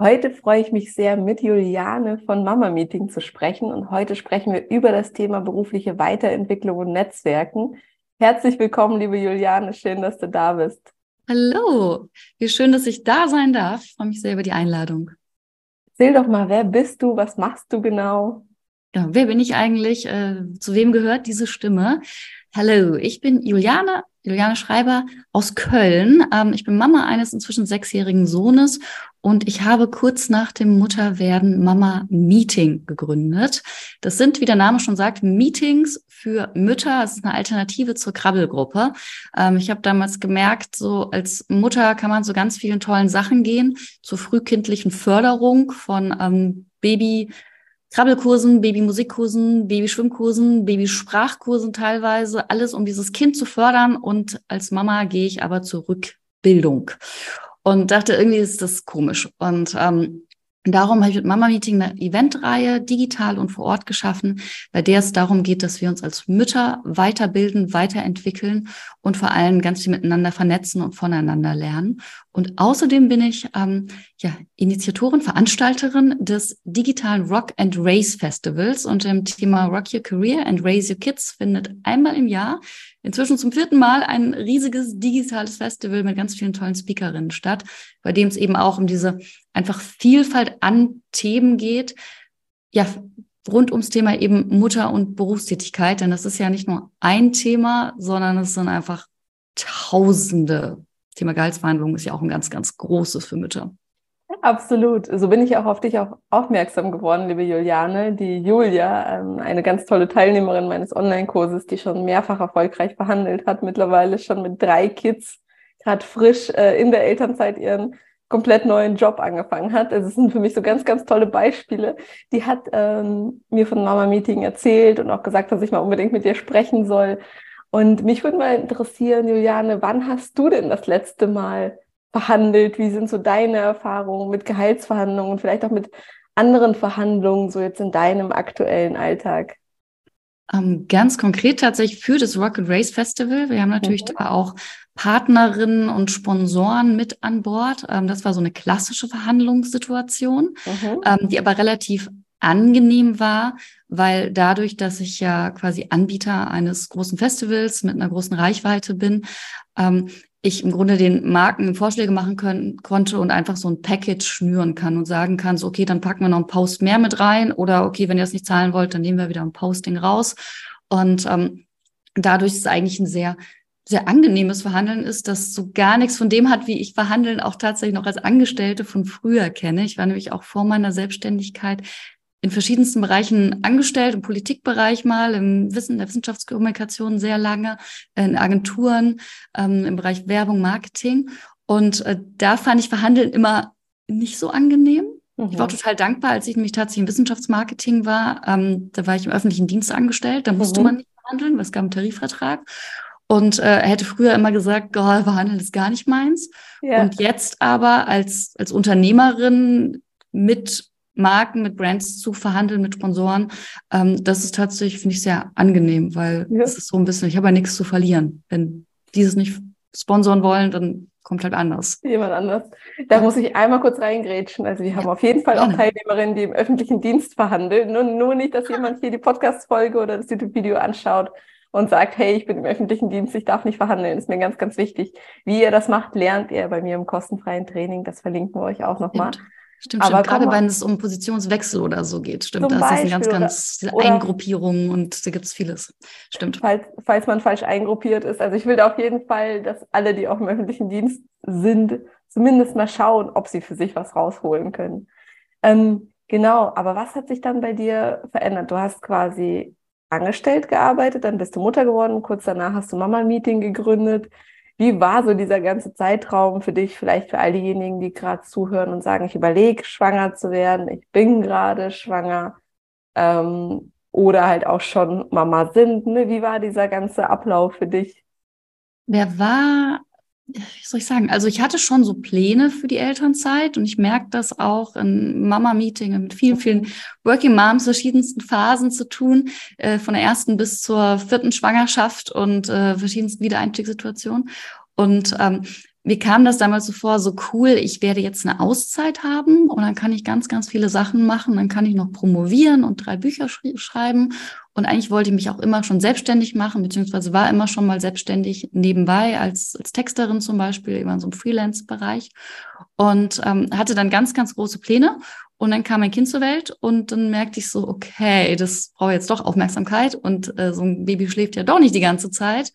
Heute freue ich mich sehr, mit Juliane von Mama Meeting zu sprechen. Und heute sprechen wir über das Thema berufliche Weiterentwicklung und Netzwerken. Herzlich willkommen, liebe Juliane. Schön, dass du da bist. Hallo, wie schön, dass ich da sein darf. Ich freue mich sehr über die Einladung. Erzähl doch mal, wer bist du? Was machst du genau? Ja, wer bin ich eigentlich? Äh, zu wem gehört diese Stimme? Hallo, ich bin Juliane, Juliane Schreiber aus Köln. Ähm, ich bin Mama eines inzwischen sechsjährigen Sohnes und ich habe kurz nach dem Mutterwerden Mama Meeting gegründet. Das sind, wie der Name schon sagt, Meetings für Mütter. Es ist eine Alternative zur Krabbelgruppe. Ähm, ich habe damals gemerkt, so als Mutter kann man zu ganz vielen tollen Sachen gehen, zur frühkindlichen Förderung von ähm, Baby Krabbelkursen, Babymusikkursen, Babyschwimmkursen, Babysprachkursen teilweise, alles um dieses Kind zu fördern. Und als Mama gehe ich aber zur Rückbildung und dachte, irgendwie ist das komisch. Und ähm, Darum habe ich mit Mama Meeting eine Eventreihe digital und vor Ort geschaffen, bei der es darum geht, dass wir uns als Mütter weiterbilden, weiterentwickeln und vor allem ganz viel miteinander vernetzen und voneinander lernen. Und außerdem bin ich ähm, ja, Initiatorin, Veranstalterin des digitalen Rock and Race Festivals und dem Thema Rock Your Career and Raise Your Kids findet einmal im Jahr, inzwischen zum vierten Mal, ein riesiges digitales Festival mit ganz vielen tollen Speakerinnen statt, bei dem es eben auch um diese einfach Vielfalt an Themen geht, ja, rund ums Thema eben Mutter- und Berufstätigkeit, denn das ist ja nicht nur ein Thema, sondern es sind einfach Tausende Thema Gehaltsverhandlungen ist ja auch ein ganz, ganz großes für Mütter. Absolut. So bin ich auch auf dich auch aufmerksam geworden, liebe Juliane. Die Julia, ähm, eine ganz tolle Teilnehmerin meines Online-Kurses, die schon mehrfach erfolgreich behandelt hat, mittlerweile schon mit drei Kids, gerade frisch äh, in der Elternzeit ihren komplett neuen Job angefangen hat. Also es sind für mich so ganz, ganz tolle Beispiele. Die hat ähm, mir von Mama Meeting erzählt und auch gesagt, dass ich mal unbedingt mit dir sprechen soll. Und mich würde mal interessieren, Juliane, wann hast du denn das letzte Mal verhandelt? Wie sind so deine Erfahrungen mit Gehaltsverhandlungen, vielleicht auch mit anderen Verhandlungen, so jetzt in deinem aktuellen Alltag? Ähm, ganz konkret tatsächlich für das Rock and Race Festival. Wir haben natürlich mhm. da auch Partnerinnen und Sponsoren mit an Bord. Ähm, das war so eine klassische Verhandlungssituation, mhm. ähm, die aber relativ angenehm war, weil dadurch, dass ich ja quasi Anbieter eines großen Festivals mit einer großen Reichweite bin, ähm, ich im Grunde den Marken Vorschläge machen können, konnte und einfach so ein Package schnüren kann und sagen kann, so, okay, dann packen wir noch einen Post mehr mit rein oder okay, wenn ihr das nicht zahlen wollt, dann nehmen wir wieder ein Posting raus. Und ähm, dadurch ist es eigentlich ein sehr sehr angenehmes Verhandeln ist, dass so gar nichts von dem hat, wie ich Verhandeln auch tatsächlich noch als Angestellte von früher kenne. Ich war nämlich auch vor meiner Selbstständigkeit in verschiedensten Bereichen angestellt, im Politikbereich mal, im Wissen der Wissenschaftskommunikation sehr lange, in Agenturen, ähm, im Bereich Werbung, Marketing. Und äh, da fand ich Verhandeln immer nicht so angenehm. Mhm. Ich war mhm. total dankbar, als ich nämlich tatsächlich im Wissenschaftsmarketing war. Ähm, da war ich im öffentlichen Dienst angestellt, da musste mhm. man nicht verhandeln, weil es gab einen Tarifvertrag. Und äh, er hätte früher immer gesagt, oh, verhandeln ist gar nicht meins. Ja. Und jetzt aber als, als Unternehmerin mit Marken, mit Brands zu verhandeln, mit Sponsoren. Ähm, das ist tatsächlich, finde ich, sehr angenehm, weil ja. es ist so ein bisschen, ich habe ja nichts zu verlieren. Wenn die es nicht sponsoren wollen, dann kommt halt anders. Jemand anders. Da muss ich einmal kurz reingrätschen. Also wir haben ja, auf jeden Fall auch Teilnehmerinnen, die im öffentlichen Dienst verhandeln. Nur, nur nicht, dass jemand hier die Podcast-Folge oder das YouTube-Video anschaut und sagt, hey, ich bin im öffentlichen Dienst, ich darf nicht verhandeln. Das ist mir ganz, ganz wichtig. Wie ihr das macht, lernt ihr bei mir im kostenfreien Training. Das verlinken wir euch auch nochmal. Stimmt, aber stimmt. gerade wenn es um Positionswechsel oder so geht, stimmt. Da ist eine ganz, ganz oder, Eingruppierung und da gibt es vieles. Stimmt. Falls, falls man falsch eingruppiert ist. Also ich will da auf jeden Fall, dass alle, die auch im öffentlichen Dienst sind, zumindest mal schauen, ob sie für sich was rausholen können. Ähm, genau, aber was hat sich dann bei dir verändert? Du hast quasi angestellt gearbeitet, dann bist du Mutter geworden, kurz danach hast du Mama-Meeting gegründet. Wie war so dieser ganze Zeitraum für dich, vielleicht für all diejenigen, die gerade zuhören und sagen, ich überlege, schwanger zu werden, ich bin gerade schwanger. Ähm, oder halt auch schon Mama sind. Ne? Wie war dieser ganze Ablauf für dich? Der war wie soll ich sagen? Also ich hatte schon so Pläne für die Elternzeit und ich merke das auch in Mama-Meetings mit vielen, vielen Working Moms verschiedensten Phasen zu tun, äh, von der ersten bis zur vierten Schwangerschaft und äh, verschiedensten Wiedereinstiegssituationen. Und ähm, mir kam das damals so vor, so cool, ich werde jetzt eine Auszeit haben und dann kann ich ganz, ganz viele Sachen machen. Dann kann ich noch promovieren und drei Bücher sch schreiben. Und eigentlich wollte ich mich auch immer schon selbstständig machen, beziehungsweise war immer schon mal selbstständig nebenbei als, als Texterin zum Beispiel, immer in so einem Freelance-Bereich. Und ähm, hatte dann ganz, ganz große Pläne. Und dann kam mein Kind zur Welt und dann merkte ich so, okay, das braucht jetzt doch Aufmerksamkeit und äh, so ein Baby schläft ja doch nicht die ganze Zeit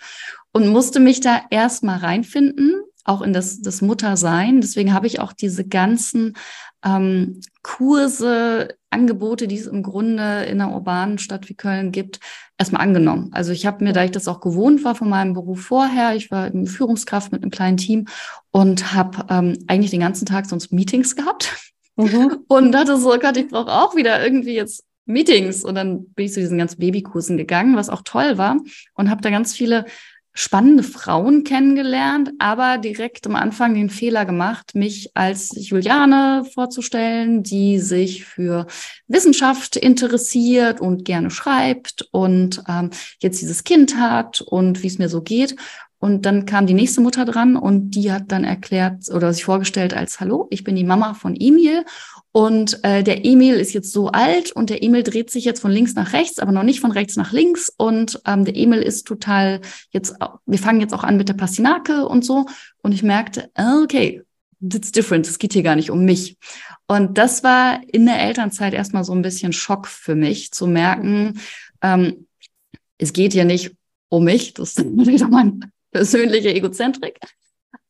und musste mich da erstmal reinfinden auch in das, das Muttersein. Deswegen habe ich auch diese ganzen ähm, Kurse, Angebote, die es im Grunde in einer urbanen Stadt wie Köln gibt, erstmal angenommen. Also ich habe mir, da ich das auch gewohnt war von meinem Beruf vorher, ich war Führungskraft mit einem kleinen Team und habe ähm, eigentlich den ganzen Tag sonst Meetings gehabt. Mhm. Und dachte so, oh Gott, ich brauche auch wieder irgendwie jetzt Meetings. Und dann bin ich zu diesen ganzen Babykursen gegangen, was auch toll war und habe da ganz viele spannende Frauen kennengelernt, aber direkt am Anfang den Fehler gemacht, mich als Juliane vorzustellen, die sich für Wissenschaft interessiert und gerne schreibt und ähm, jetzt dieses Kind hat und wie es mir so geht. Und dann kam die nächste Mutter dran und die hat dann erklärt oder sich vorgestellt als Hallo, ich bin die Mama von Emil und äh, der Emil ist jetzt so alt und der Emil dreht sich jetzt von links nach rechts, aber noch nicht von rechts nach links. Und ähm, der Emil ist total jetzt, wir fangen jetzt auch an mit der Pastinake und so. Und ich merkte, okay, it's different, es geht hier gar nicht um mich. Und das war in der Elternzeit erstmal so ein bisschen Schock für mich, zu merken, ähm, es geht hier nicht um mich, das ist wieder mein persönliche Egozentrik,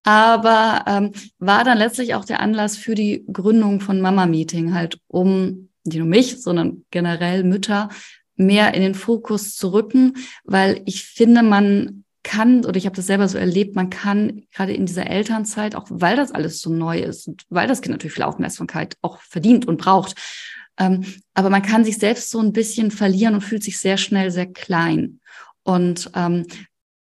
aber ähm, war dann letztlich auch der Anlass für die Gründung von Mama Meeting, halt um nicht nur mich, sondern generell Mütter mehr in den Fokus zu rücken, weil ich finde, man kann, oder ich habe das selber so erlebt, man kann gerade in dieser Elternzeit, auch weil das alles so neu ist und weil das Kind natürlich viel Aufmerksamkeit auch verdient und braucht, ähm, aber man kann sich selbst so ein bisschen verlieren und fühlt sich sehr schnell sehr klein. Und ähm,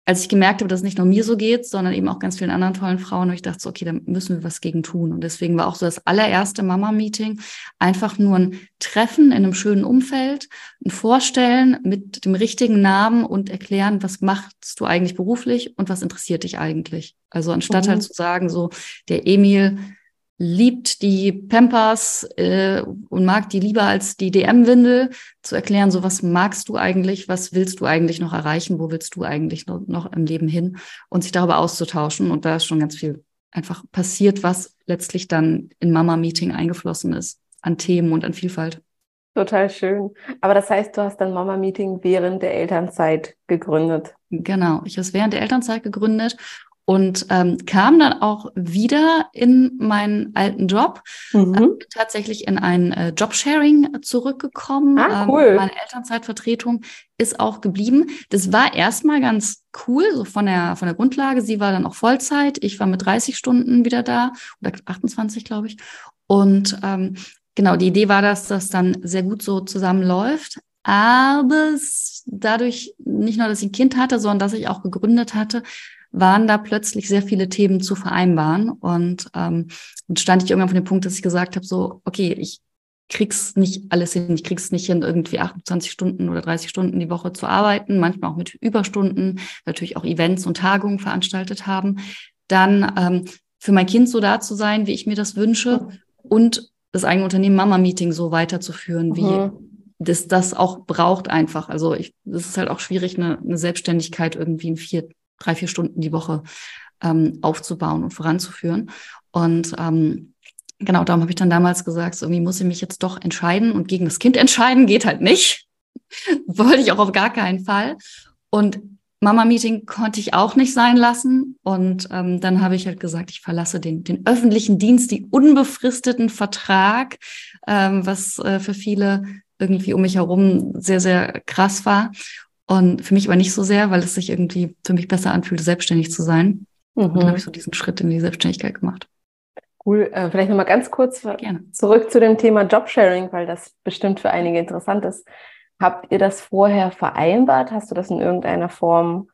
als ich gemerkt habe, dass es nicht nur mir so geht, sondern eben auch ganz vielen anderen tollen Frauen, und ich dachte so, okay, da müssen wir was gegen tun. Und deswegen war auch so das allererste Mama-Meeting einfach nur ein Treffen in einem schönen Umfeld, ein Vorstellen mit dem richtigen Namen und erklären, was machst du eigentlich beruflich und was interessiert dich eigentlich. Also anstatt mhm. halt zu sagen, so, der Emil liebt die Pampers äh, und mag die lieber als die DM-Windel, zu erklären, so was magst du eigentlich, was willst du eigentlich noch erreichen, wo willst du eigentlich noch, noch im Leben hin und sich darüber auszutauschen. Und da ist schon ganz viel einfach passiert, was letztlich dann in Mama-Meeting eingeflossen ist an Themen und an Vielfalt. Total schön. Aber das heißt, du hast dann Mama-Meeting während der Elternzeit gegründet. Genau, ich habe es während der Elternzeit gegründet und ähm, kam dann auch wieder in meinen alten Job, mhm. äh, tatsächlich in ein äh, Jobsharing zurückgekommen. Ah, ähm, cool. Ähm, meine Elternzeitvertretung ist auch geblieben. Das war erstmal ganz cool, so von der, von der Grundlage. Sie war dann auch Vollzeit. Ich war mit 30 Stunden wieder da oder 28, glaube ich. Und ähm, genau, die Idee war, dass das dann sehr gut so zusammenläuft. Aber dadurch nicht nur, dass ich ein Kind hatte, sondern dass ich auch gegründet hatte, waren da plötzlich sehr viele Themen zu vereinbaren. Und ähm, und stand ich irgendwann von dem Punkt, dass ich gesagt habe, so, okay, ich krieg's nicht alles hin, ich krieg's nicht hin, irgendwie 28 Stunden oder 30 Stunden die Woche zu arbeiten, manchmal auch mit Überstunden, natürlich auch Events und Tagungen veranstaltet haben. Dann ähm, für mein Kind so da zu sein, wie ich mir das wünsche und das eigene Unternehmen Mama Meeting so weiterzuführen, wie mhm. das das auch braucht einfach. Also ich, das ist halt auch schwierig, eine, eine Selbstständigkeit irgendwie in vier drei, vier Stunden die Woche ähm, aufzubauen und voranzuführen. Und ähm, genau darum habe ich dann damals gesagt, irgendwie muss ich mich jetzt doch entscheiden und gegen das Kind entscheiden geht halt nicht. Wollte ich auch auf gar keinen Fall. Und Mama-Meeting konnte ich auch nicht sein lassen. Und ähm, dann habe ich halt gesagt, ich verlasse den, den öffentlichen Dienst, den unbefristeten Vertrag, ähm, was äh, für viele irgendwie um mich herum sehr, sehr krass war. Und für mich aber nicht so sehr, weil es sich irgendwie für mich besser anfühlte, selbstständig zu sein. Mhm. Und dann habe ich so diesen Schritt in die Selbstständigkeit gemacht. Cool. Äh, vielleicht nochmal ganz kurz Gerne. zurück zu dem Thema Jobsharing, weil das bestimmt für einige interessant ist. Habt ihr das vorher vereinbart? Hast du das in irgendeiner Form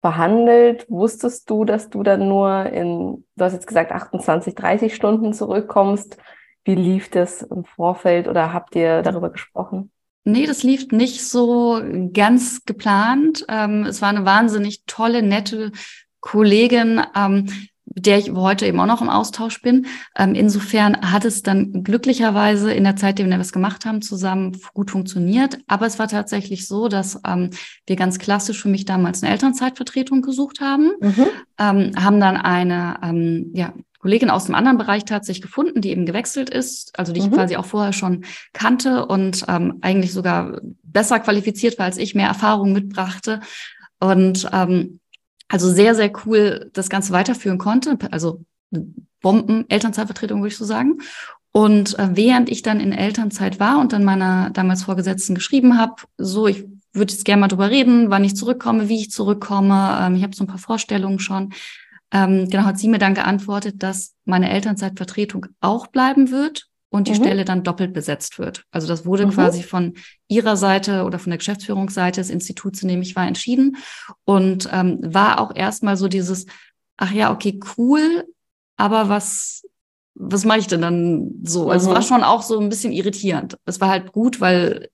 verhandelt? Wusstest du, dass du dann nur in, du hast jetzt gesagt, 28, 30 Stunden zurückkommst? Wie lief das im Vorfeld oder habt ihr darüber gesprochen? Nee, das lief nicht so ganz geplant. Ähm, es war eine wahnsinnig tolle, nette Kollegin, ähm, mit der ich heute eben auch noch im Austausch bin. Ähm, insofern hat es dann glücklicherweise in der Zeit, in der wir es gemacht haben, zusammen gut funktioniert. Aber es war tatsächlich so, dass ähm, wir ganz klassisch für mich damals eine Elternzeitvertretung gesucht haben, mhm. ähm, haben dann eine ähm, ja, Kollegin aus dem anderen Bereich tatsächlich gefunden, die eben gewechselt ist, also die ich mhm. quasi auch vorher schon kannte und ähm, eigentlich sogar besser qualifiziert war als ich, mehr Erfahrung mitbrachte. Und ähm, also sehr, sehr cool das Ganze weiterführen konnte. Also Bomben-Elternzeitvertretung, würde ich so sagen. Und äh, während ich dann in Elternzeit war und dann meiner damals Vorgesetzten geschrieben habe, so, ich würde jetzt gerne mal drüber reden, wann ich zurückkomme, wie ich zurückkomme. Ähm, ich habe so ein paar Vorstellungen schon. Ähm, genau, hat sie mir dann geantwortet, dass meine Elternzeitvertretung auch bleiben wird und die mhm. Stelle dann doppelt besetzt wird. Also das wurde mhm. quasi von ihrer Seite oder von der Geschäftsführungsseite des Instituts, in dem ich war, entschieden und ähm, war auch erstmal so dieses, ach ja, okay, cool, aber was, was mache ich denn dann so? Also mhm. es war mhm. schon auch so ein bisschen irritierend. Es war halt gut, weil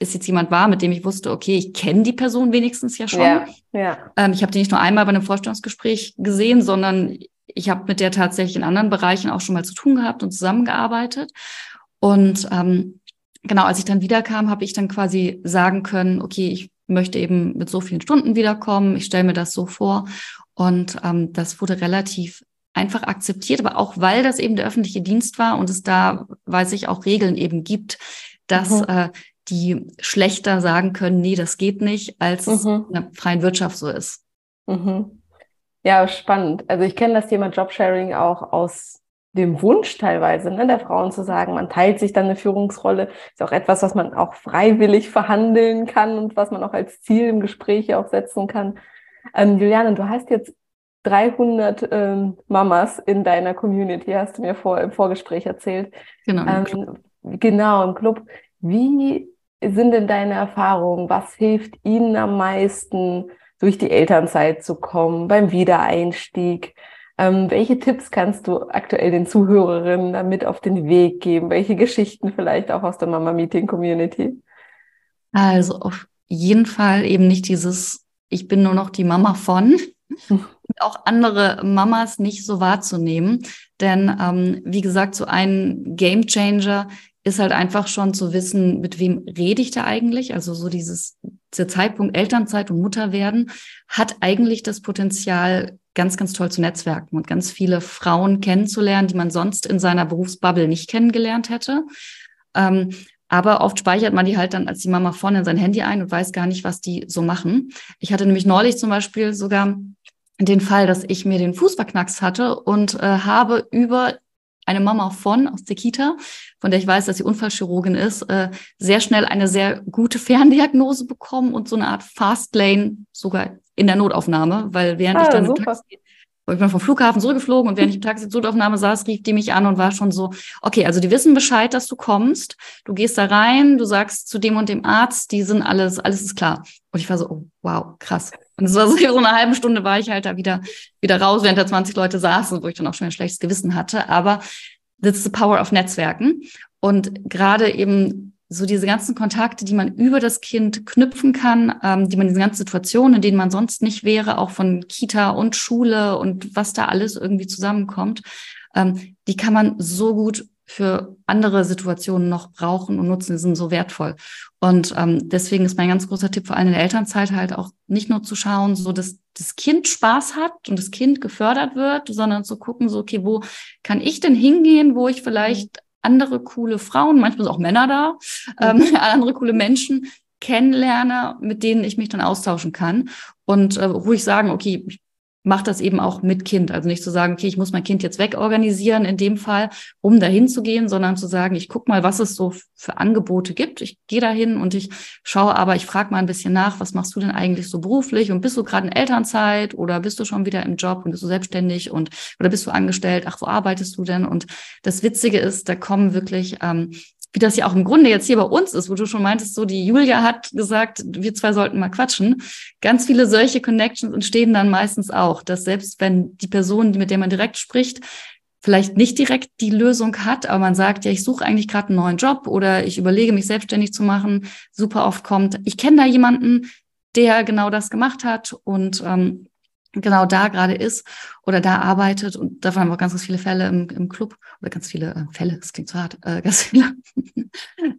es jetzt jemand war, mit dem ich wusste, okay, ich kenne die Person wenigstens ja schon. Ja, ja. Ähm, ich habe die nicht nur einmal bei einem Vorstellungsgespräch gesehen, sondern ich habe mit der tatsächlich in anderen Bereichen auch schon mal zu tun gehabt und zusammengearbeitet. Und ähm, genau, als ich dann wiederkam, habe ich dann quasi sagen können, okay, ich möchte eben mit so vielen Stunden wiederkommen, ich stelle mir das so vor. Und ähm, das wurde relativ einfach akzeptiert, aber auch weil das eben der öffentliche Dienst war und es da, weiß ich, auch Regeln eben gibt, dass mhm. äh, die schlechter sagen können, nee, das geht nicht, als mhm. es in der freien Wirtschaft so ist. Mhm. Ja, spannend. Also ich kenne das Thema Jobsharing auch aus dem Wunsch teilweise ne, der Frauen zu sagen, man teilt sich dann eine Führungsrolle. Ist auch etwas, was man auch freiwillig verhandeln kann und was man auch als Ziel im Gespräch auch setzen kann. Ähm, Juliane, du hast jetzt 300 ähm, Mamas in deiner Community, hast du mir vor, im Vorgespräch erzählt. Genau. Im ähm, genau, im Club. Wie sind denn deine Erfahrungen? Was hilft ihnen am meisten? durch die Elternzeit zu kommen, beim Wiedereinstieg. Ähm, welche Tipps kannst du aktuell den Zuhörerinnen damit auf den Weg geben? Welche Geschichten vielleicht auch aus der Mama Meeting Community? Also auf jeden Fall eben nicht dieses, ich bin nur noch die Mama von. auch andere Mamas nicht so wahrzunehmen. Denn ähm, wie gesagt, so ein Game Changer ist halt einfach schon zu wissen, mit wem rede ich da eigentlich? Also so dieses, dieser Zeitpunkt Elternzeit und Mutter werden hat eigentlich das Potenzial, ganz, ganz toll zu netzwerken und ganz viele Frauen kennenzulernen, die man sonst in seiner Berufsbubble nicht kennengelernt hätte. Ähm, aber oft speichert man die halt dann als die Mama vorne in sein Handy ein und weiß gar nicht, was die so machen. Ich hatte nämlich neulich zum Beispiel sogar den Fall, dass ich mir den Fuß verknackst hatte und äh, habe über eine Mama von aus der Kita, von der ich weiß, dass sie Unfallchirurgin ist, äh, sehr schnell eine sehr gute Ferndiagnose bekommen und so eine Art Fastlane sogar in der Notaufnahme, weil während ah, ich dann super. im Taxi ich bin vom Flughafen zurückgeflogen und während ich im Taxi zur Notaufnahme saß, rief die mich an und war schon so, okay, also die wissen Bescheid, dass du kommst. Du gehst da rein, du sagst zu dem und dem Arzt, die sind alles, alles ist klar. Und ich war so, oh, wow, krass. Und so, so eine halbe Stunde war ich halt da wieder, wieder raus, während da 20 Leute saßen, wo ich dann auch schon ein schlechtes Gewissen hatte. Aber das ist the power of Netzwerken. Und gerade eben so diese ganzen Kontakte, die man über das Kind knüpfen kann, ähm, die man in ganzen Situationen, in denen man sonst nicht wäre, auch von Kita und Schule und was da alles irgendwie zusammenkommt, ähm, die kann man so gut für andere Situationen noch brauchen und nutzen, die sind so wertvoll. Und ähm, deswegen ist mein ganz großer Tipp vor allem in der Elternzeit halt auch nicht nur zu schauen, so dass das Kind Spaß hat und das Kind gefördert wird, sondern zu gucken, so, okay, wo kann ich denn hingehen, wo ich vielleicht andere coole Frauen, manchmal sind auch Männer da, ähm, mhm. andere coole Menschen kennenlerne, mit denen ich mich dann austauschen kann und äh, ruhig sagen, okay, ich macht das eben auch mit Kind. Also nicht zu sagen, okay, ich muss mein Kind jetzt wegorganisieren in dem Fall, um dahin zu gehen, sondern zu sagen, ich gucke mal, was es so für Angebote gibt. Ich gehe dahin und ich schaue aber, ich frage mal ein bisschen nach, was machst du denn eigentlich so beruflich und bist du gerade in Elternzeit oder bist du schon wieder im Job und bist du selbstständig und oder bist du angestellt? Ach, wo arbeitest du denn? Und das Witzige ist, da kommen wirklich ähm, wie das ja auch im Grunde jetzt hier bei uns ist, wo du schon meintest, so die Julia hat gesagt, wir zwei sollten mal quatschen. Ganz viele solche Connections entstehen dann meistens auch, dass selbst wenn die Person, mit der man direkt spricht, vielleicht nicht direkt die Lösung hat, aber man sagt, ja, ich suche eigentlich gerade einen neuen Job oder ich überlege, mich selbstständig zu machen, super oft kommt, ich kenne da jemanden, der genau das gemacht hat und ähm, genau da gerade ist oder da arbeitet. Und davon haben wir auch ganz, ganz viele Fälle im, im Club oder ganz viele äh, Fälle, das klingt so hart, äh, ganz viele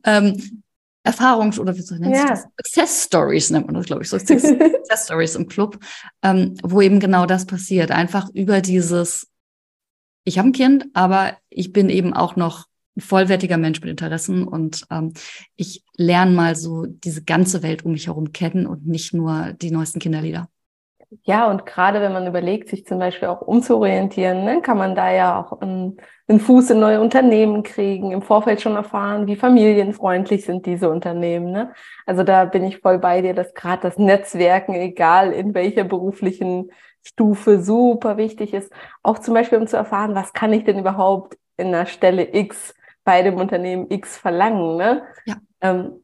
ähm, Erfahrungs- oder wie soll ich yeah. das? Success Stories nennt man das, glaube ich, so Success Stories im Club, ähm, wo eben genau das passiert. Einfach über dieses, ich habe ein Kind, aber ich bin eben auch noch ein vollwertiger Mensch mit Interessen und ähm, ich lerne mal so diese ganze Welt um mich herum kennen und nicht nur die neuesten Kinderlieder. Ja, und gerade wenn man überlegt, sich zum Beispiel auch umzuorientieren, ne, kann man da ja auch einen, einen Fuß in neue Unternehmen kriegen, im Vorfeld schon erfahren, wie familienfreundlich sind diese Unternehmen. Ne? Also da bin ich voll bei dir, dass gerade das Netzwerken, egal in welcher beruflichen Stufe, super wichtig ist. Auch zum Beispiel, um zu erfahren, was kann ich denn überhaupt in einer Stelle X bei dem Unternehmen X verlangen. Ne? Ja. Ähm,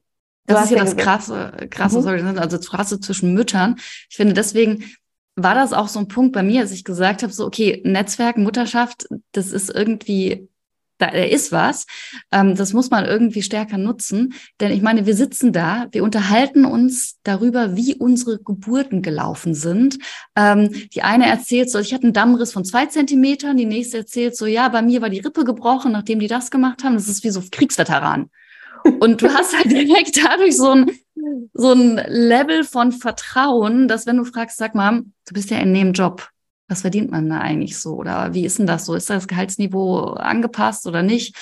das ist ja das krasse, krasse, mhm. sorry, ne, also das krasse zwischen Müttern. Ich finde, deswegen war das auch so ein Punkt bei mir, als ich gesagt habe, so, okay, Netzwerk, Mutterschaft, das ist irgendwie, da, da ist was. Ähm, das muss man irgendwie stärker nutzen. Denn ich meine, wir sitzen da, wir unterhalten uns darüber, wie unsere Geburten gelaufen sind. Ähm, die eine erzählt so, ich hatte einen Dammriss von zwei Zentimetern, die nächste erzählt so, ja, bei mir war die Rippe gebrochen, nachdem die das gemacht haben. Das ist wie so Kriegsveteran. Und du hast halt direkt dadurch so ein, so ein Level von Vertrauen, dass wenn du fragst, sag mal, du bist ja in dem Job, was verdient man da eigentlich so? Oder wie ist denn das so? Ist das Gehaltsniveau angepasst oder nicht?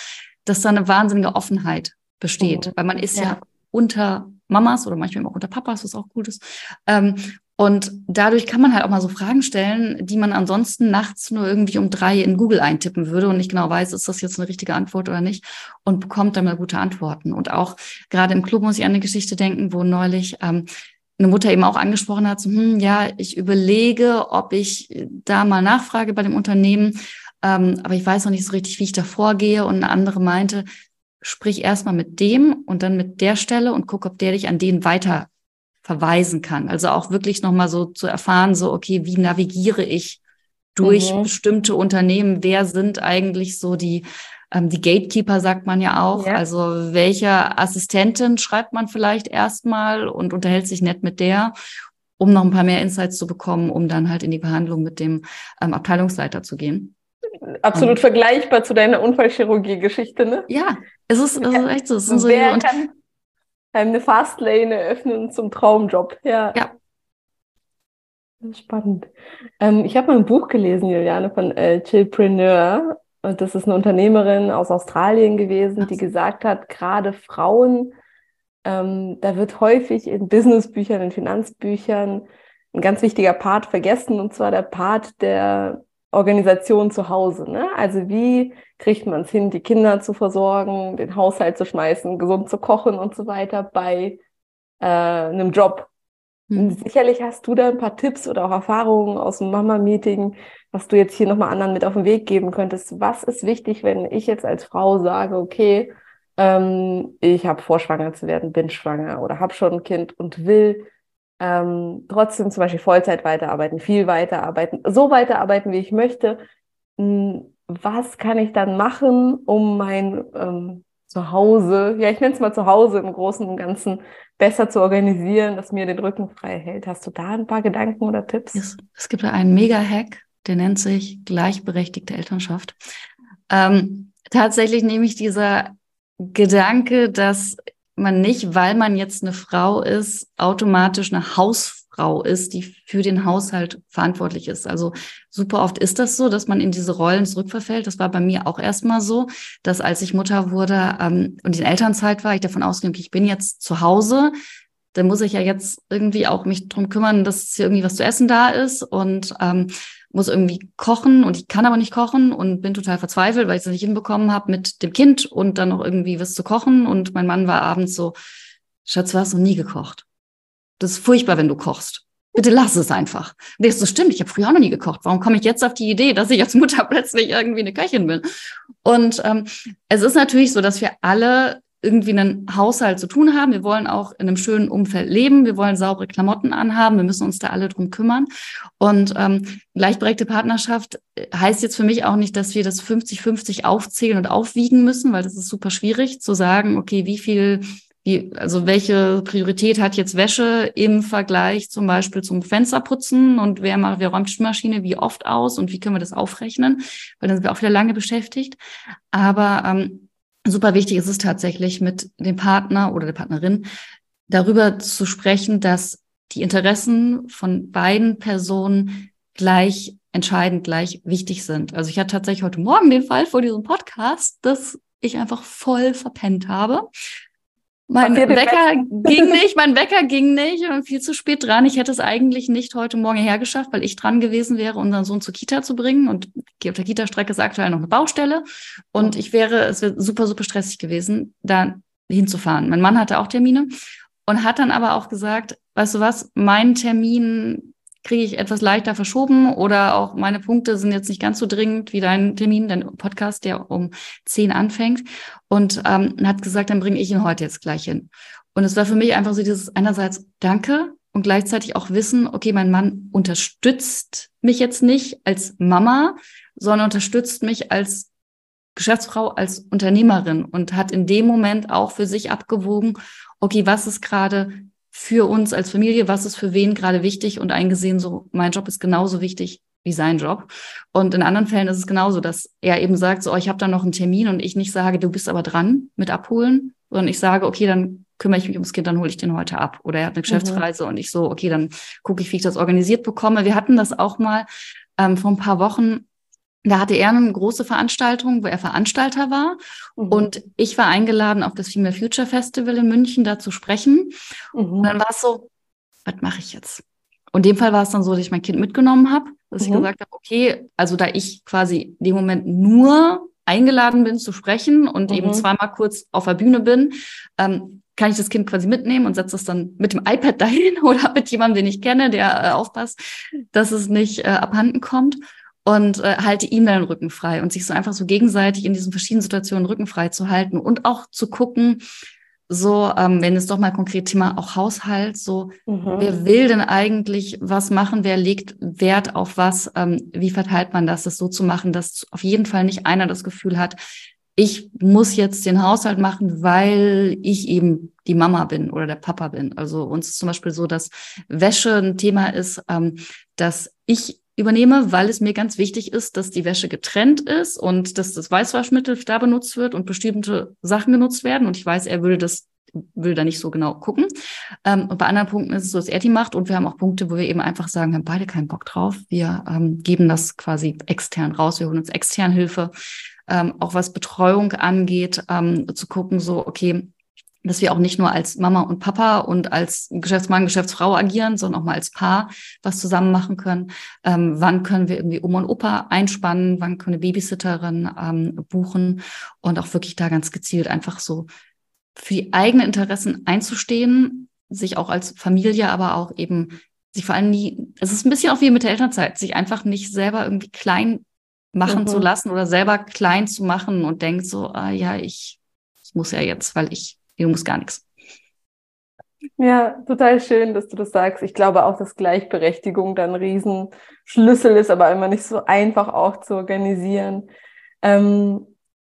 Dass da eine wahnsinnige Offenheit besteht, oh, weil man ist ja. ja unter Mamas oder manchmal auch unter Papas, was auch gut ist. Ähm, und dadurch kann man halt auch mal so Fragen stellen, die man ansonsten nachts nur irgendwie um drei in Google eintippen würde und nicht genau weiß, ist das jetzt eine richtige Antwort oder nicht und bekommt dann mal gute Antworten. Und auch gerade im Club muss ich an eine Geschichte denken, wo neulich ähm, eine Mutter eben auch angesprochen hat, so, hm, ja, ich überlege, ob ich da mal nachfrage bei dem Unternehmen, ähm, aber ich weiß noch nicht so richtig, wie ich da vorgehe. Und eine andere meinte, sprich erstmal mit dem und dann mit der Stelle und guck, ob der dich an den weiter verweisen kann. Also auch wirklich nochmal so zu erfahren, so, okay, wie navigiere ich durch mhm. bestimmte Unternehmen? Wer sind eigentlich so die, ähm, die Gatekeeper, sagt man ja auch. Ja. Also welcher Assistentin schreibt man vielleicht erstmal und unterhält sich nett mit der, um noch ein paar mehr Insights zu bekommen, um dann halt in die Behandlung mit dem ähm, Abteilungsleiter zu gehen. Absolut um, vergleichbar zu deiner Unfallchirurgie-Geschichte, ne? Ja, es ist, es ist echt so. Es sind so wer, kann, eine Fastlane eröffnen zum Traumjob. Ja. ja. Spannend. Ähm, ich habe mal ein Buch gelesen, Juliane, von äh, Chillpreneur. Und das ist eine Unternehmerin aus Australien gewesen, Ach. die gesagt hat, gerade Frauen, ähm, da wird häufig in Businessbüchern, in Finanzbüchern ein ganz wichtiger Part vergessen, und zwar der Part der Organisation zu Hause. Ne? Also wie kriegt man es hin, die Kinder zu versorgen, den Haushalt zu schmeißen, gesund zu kochen und so weiter bei äh, einem Job. Mhm. Sicherlich hast du da ein paar Tipps oder auch Erfahrungen aus dem Mama-Meeting, was du jetzt hier nochmal anderen mit auf den Weg geben könntest. Was ist wichtig, wenn ich jetzt als Frau sage, okay, ähm, ich habe vor, schwanger zu werden, bin schwanger oder habe schon ein Kind und will ähm, trotzdem zum Beispiel Vollzeit weiterarbeiten, viel weiterarbeiten, so weiterarbeiten, wie ich möchte. Hm, was kann ich dann machen, um mein ähm, Zuhause, ja, ich nenne es mal Zuhause im Großen und Ganzen, besser zu organisieren, dass mir den Rücken frei hält. Hast du da ein paar Gedanken oder Tipps? Es, es gibt einen Mega-Hack, der nennt sich gleichberechtigte Elternschaft. Ähm, tatsächlich nehme ich dieser Gedanke, dass man nicht, weil man jetzt eine Frau ist, automatisch eine Hausfrau ist, die für den Haushalt verantwortlich ist. Also super oft ist das so, dass man in diese Rollen zurückverfällt. Das war bei mir auch erstmal so, dass als ich Mutter wurde ähm, und in Elternzeit war, ich davon ausging, ich bin jetzt zu Hause, dann muss ich ja jetzt irgendwie auch mich drum kümmern, dass hier irgendwie was zu essen da ist und ähm, muss irgendwie kochen und ich kann aber nicht kochen und bin total verzweifelt, weil ich es nicht hinbekommen habe mit dem Kind und dann noch irgendwie was zu kochen. Und mein Mann war abends so, Schatz, du hast noch nie gekocht. Das ist furchtbar, wenn du kochst. Bitte lass es einfach. Und ich so, stimmt, ich habe früher auch noch nie gekocht. Warum komme ich jetzt auf die Idee, dass ich als Mutter plötzlich irgendwie eine Köchin bin? Und ähm, es ist natürlich so, dass wir alle irgendwie einen Haushalt zu tun haben. Wir wollen auch in einem schönen Umfeld leben. Wir wollen saubere Klamotten anhaben. Wir müssen uns da alle drum kümmern. Und ähm, gleichberechtigte Partnerschaft heißt jetzt für mich auch nicht, dass wir das 50-50 aufzählen und aufwiegen müssen, weil das ist super schwierig zu sagen, okay, wie viel wie, also welche Priorität hat jetzt Wäsche im Vergleich zum Beispiel zum Fensterputzen und wer macht, wer räumt Spülmaschine wie oft aus und wie können wir das aufrechnen? Weil dann sind wir auch wieder lange beschäftigt. Aber ähm, super wichtig ist es tatsächlich mit dem Partner oder der Partnerin darüber zu sprechen, dass die Interessen von beiden Personen gleich entscheidend, gleich wichtig sind. Also ich hatte tatsächlich heute Morgen den Fall vor diesem Podcast, dass ich einfach voll verpennt habe. Mein Wecker ging nicht, mein Wecker ging nicht und viel zu spät dran. Ich hätte es eigentlich nicht heute Morgen hergeschafft, weil ich dran gewesen wäre, unseren Sohn zur Kita zu bringen. Und auf der Kita-Strecke ist aktuell noch eine Baustelle. Und ich wäre, es wäre super, super stressig gewesen, da hinzufahren. Mein Mann hatte auch Termine und hat dann aber auch gesagt, weißt du was, mein Termin kriege ich etwas leichter verschoben oder auch meine Punkte sind jetzt nicht ganz so dringend wie dein Termin, dein Podcast, der um zehn anfängt. Und ähm, hat gesagt, dann bringe ich ihn heute jetzt gleich hin. Und es war für mich einfach so dieses einerseits Danke und gleichzeitig auch wissen, okay, mein Mann unterstützt mich jetzt nicht als Mama, sondern unterstützt mich als Geschäftsfrau, als Unternehmerin und hat in dem Moment auch für sich abgewogen, okay, was ist gerade für uns als Familie, was ist für wen gerade wichtig und eingesehen, so mein Job ist genauso wichtig wie sein Job. Und in anderen Fällen ist es genauso, dass er eben sagt, so, oh, ich habe da noch einen Termin und ich nicht sage, du bist aber dran mit abholen, sondern ich sage, okay, dann kümmere ich mich ums Kind, dann hole ich den heute ab. Oder er hat eine mhm. Geschäftsreise mhm. und ich so, okay, dann gucke ich, wie ich das organisiert bekomme. Wir hatten das auch mal ähm, vor ein paar Wochen da hatte er eine große Veranstaltung, wo er Veranstalter war. Mhm. Und ich war eingeladen auf das Female Future Festival in München da zu sprechen. Mhm. Und dann war es so, was mache ich jetzt? Und in dem Fall war es dann so, dass ich mein Kind mitgenommen habe, dass mhm. ich gesagt habe, okay, also da ich quasi in dem Moment nur eingeladen bin zu sprechen und eben mhm. zweimal kurz auf der Bühne bin, ähm, kann ich das Kind quasi mitnehmen und setze es dann mit dem iPad dahin oder mit jemandem, den ich kenne, der äh, aufpasst, dass es nicht äh, abhanden kommt und äh, halte ihm dann den Rücken frei und sich so einfach so gegenseitig in diesen verschiedenen Situationen Rücken frei zu halten und auch zu gucken, so, ähm, wenn es doch mal konkret Thema auch Haushalt, so, mhm. wer will denn eigentlich was machen, wer legt Wert auf was, ähm, wie verteilt man das, das so zu machen, dass auf jeden Fall nicht einer das Gefühl hat, ich muss jetzt den Haushalt machen, weil ich eben die Mama bin oder der Papa bin. Also uns ist zum Beispiel so, dass Wäsche ein Thema ist, ähm, dass ich übernehme, weil es mir ganz wichtig ist, dass die Wäsche getrennt ist und dass das Weißwaschmittel da benutzt wird und bestimmte Sachen genutzt werden. Und ich weiß, er würde das will da nicht so genau gucken. Ähm, und bei anderen Punkten ist es so, dass er die macht. Und wir haben auch Punkte, wo wir eben einfach sagen, wir haben beide keinen Bock drauf. Wir ähm, geben das quasi extern raus. Wir holen uns extern Hilfe. Ähm, auch was Betreuung angeht, ähm, zu gucken, so, okay, dass wir auch nicht nur als Mama und Papa und als Geschäftsmann, Geschäftsfrau agieren, sondern auch mal als Paar was zusammen machen können. Ähm, wann können wir irgendwie Oma und Opa einspannen? Wann können wir Babysitterin ähm, buchen? Und auch wirklich da ganz gezielt einfach so für die eigenen Interessen einzustehen, sich auch als Familie, aber auch eben sich vor allem nie, es ist ein bisschen auch wie mit der Elternzeit, sich einfach nicht selber irgendwie klein machen mhm. zu lassen oder selber klein zu machen und denkt so, ah, ja, ich, ich muss ja jetzt, weil ich du musst gar nichts. Ja, total schön, dass du das sagst. Ich glaube auch, dass Gleichberechtigung dann ein Riesenschlüssel ist, aber immer nicht so einfach auch zu organisieren. Ähm,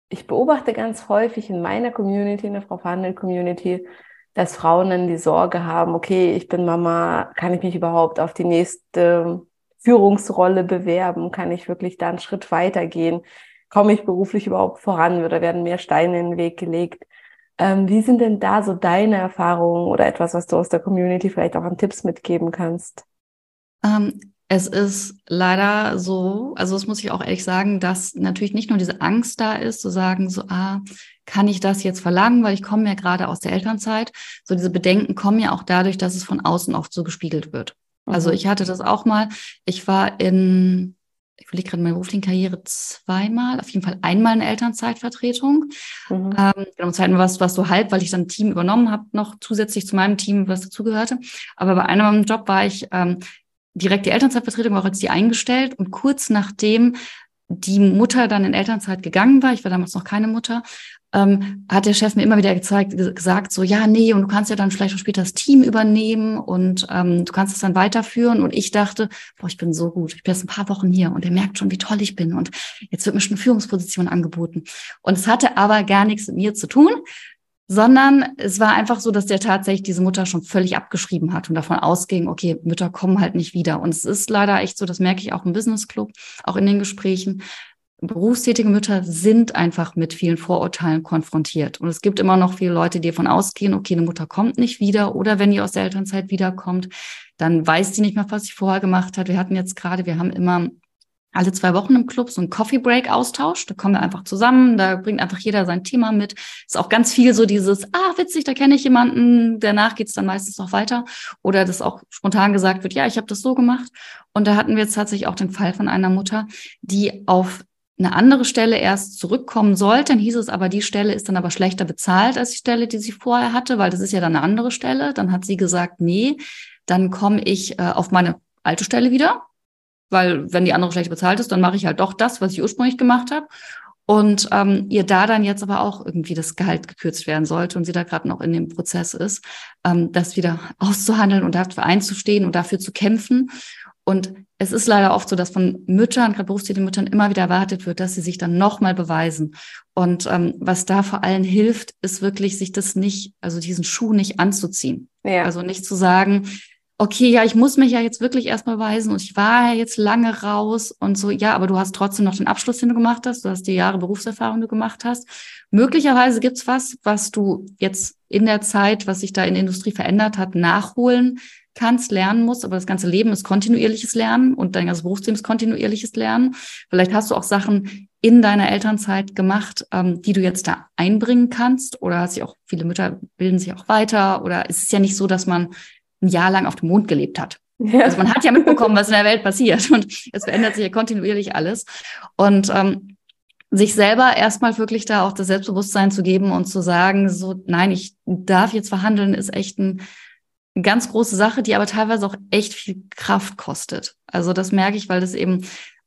ich beobachte ganz häufig in meiner Community, in der Frau Verhandel Community, dass Frauen dann die Sorge haben, okay, ich bin Mama, kann ich mich überhaupt auf die nächste Führungsrolle bewerben? Kann ich wirklich da einen Schritt weitergehen? Komme ich beruflich überhaupt voran oder werden mehr Steine in den Weg gelegt? Ähm, wie sind denn da so deine Erfahrungen oder etwas, was du aus der Community vielleicht auch an Tipps mitgeben kannst? Ähm, es ist leider so, also das muss ich auch ehrlich sagen, dass natürlich nicht nur diese Angst da ist, zu sagen, so, ah, kann ich das jetzt verlangen, weil ich komme ja gerade aus der Elternzeit. So diese Bedenken kommen ja auch dadurch, dass es von außen oft so gespiegelt wird. Also mhm. Also ich hatte das auch mal. Ich war in ich überlege gerade meine berufliche Karriere zweimal, auf jeden Fall einmal eine Elternzeitvertretung. Mhm. Ähm, genau, zweiten was, was so halb, weil ich dann ein Team übernommen habe, noch zusätzlich zu meinem Team, was dazugehörte. Aber bei einem Job war ich ähm, direkt die Elternzeitvertretung, auch als die eingestellt und kurz nachdem die Mutter dann in Elternzeit gegangen war, ich war damals noch keine Mutter, ähm, hat der Chef mir immer wieder gezeigt, gesagt, so, ja, nee, und du kannst ja dann vielleicht auch später das Team übernehmen und ähm, du kannst es dann weiterführen. Und ich dachte, boah, ich bin so gut. Ich bin jetzt ein paar Wochen hier und er merkt schon, wie toll ich bin. Und jetzt wird mir schon eine Führungsposition angeboten. Und es hatte aber gar nichts mit mir zu tun, sondern es war einfach so, dass der tatsächlich diese Mutter schon völlig abgeschrieben hat und davon ausging, okay, Mütter kommen halt nicht wieder. Und es ist leider echt so, das merke ich auch im Business Club, auch in den Gesprächen, berufstätige Mütter sind einfach mit vielen Vorurteilen konfrontiert. Und es gibt immer noch viele Leute, die davon ausgehen, okay, eine Mutter kommt nicht wieder oder wenn die aus der Elternzeit wiederkommt, dann weiß die nicht mehr, was sie vorher gemacht hat. Wir hatten jetzt gerade, wir haben immer alle zwei Wochen im Club so einen Coffee Break Austausch. Da kommen wir einfach zusammen. Da bringt einfach jeder sein Thema mit. Ist auch ganz viel so dieses, ah, witzig, da kenne ich jemanden. Danach geht's dann meistens noch weiter. Oder das auch spontan gesagt wird, ja, ich habe das so gemacht. Und da hatten wir jetzt tatsächlich auch den Fall von einer Mutter, die auf eine andere Stelle erst zurückkommen sollte. Dann hieß es aber, die Stelle ist dann aber schlechter bezahlt als die Stelle, die sie vorher hatte, weil das ist ja dann eine andere Stelle. Dann hat sie gesagt, nee, dann komme ich äh, auf meine alte Stelle wieder, weil wenn die andere schlecht bezahlt ist, dann mache ich halt doch das, was ich ursprünglich gemacht habe. Und ähm, ihr da dann jetzt aber auch irgendwie das Gehalt gekürzt werden sollte und sie da gerade noch in dem Prozess ist, ähm, das wieder auszuhandeln und dafür einzustehen und dafür zu kämpfen. Und es ist leider oft so, dass von Müttern, gerade berufstätigen Müttern, immer wieder erwartet wird, dass sie sich dann nochmal beweisen. Und ähm, was da vor allem hilft, ist wirklich, sich das nicht, also diesen Schuh nicht anzuziehen. Ja. Also nicht zu sagen, okay, ja, ich muss mich ja jetzt wirklich erstmal beweisen und ich war ja jetzt lange raus und so, ja, aber du hast trotzdem noch den Abschluss, den du gemacht hast, du hast die Jahre Berufserfahrung, die du gemacht hast. Möglicherweise gibt's was, was du jetzt in der Zeit, was sich da in der Industrie verändert hat, nachholen kannst, lernen musst, aber das ganze Leben ist kontinuierliches Lernen und dein ganzes Berufsleben ist kontinuierliches Lernen. Vielleicht hast du auch Sachen in deiner Elternzeit gemacht, ähm, die du jetzt da einbringen kannst oder hast sich auch, viele Mütter bilden sich auch weiter oder es ist ja nicht so, dass man ein Jahr lang auf dem Mond gelebt hat. Ja. Also man hat ja mitbekommen, was in der Welt passiert und es verändert sich ja kontinuierlich alles und ähm, sich selber erstmal wirklich da auch das Selbstbewusstsein zu geben und zu sagen, so, nein, ich darf jetzt verhandeln, ist echt ein ganz große Sache, die aber teilweise auch echt viel Kraft kostet. Also das merke ich, weil das eben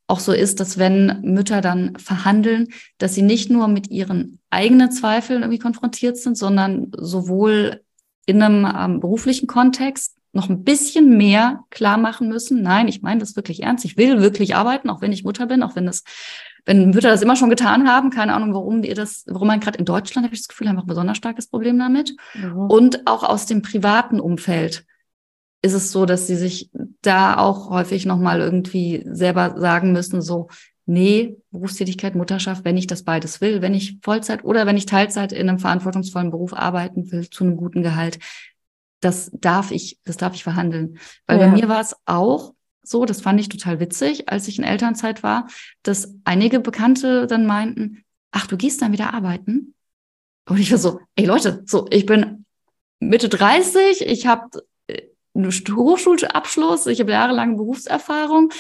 auch so ist, dass wenn Mütter dann verhandeln, dass sie nicht nur mit ihren eigenen Zweifeln irgendwie konfrontiert sind, sondern sowohl in einem ähm, beruflichen Kontext noch ein bisschen mehr klar machen müssen. Nein, ich meine das wirklich ernst. Ich will wirklich arbeiten, auch wenn ich Mutter bin, auch wenn das wenn Mütter das immer schon getan haben, keine Ahnung, warum ihr das, warum man gerade in Deutschland, habe ich das Gefühl, einfach ein besonders starkes Problem damit. Mhm. Und auch aus dem privaten Umfeld ist es so, dass sie sich da auch häufig nochmal irgendwie selber sagen müssen, so, nee, Berufstätigkeit, Mutterschaft, wenn ich das beides will, wenn ich Vollzeit oder wenn ich Teilzeit in einem verantwortungsvollen Beruf arbeiten will, zu einem guten Gehalt, das darf ich, das darf ich verhandeln. Weil ja. bei mir war es auch so, das fand ich total witzig, als ich in Elternzeit war, dass einige Bekannte dann meinten, ach, du gehst dann wieder arbeiten? Und ich war so, ey Leute, so, ich bin Mitte 30, ich habe äh, einen Hochschulabschluss, ich habe jahrelange Berufserfahrung.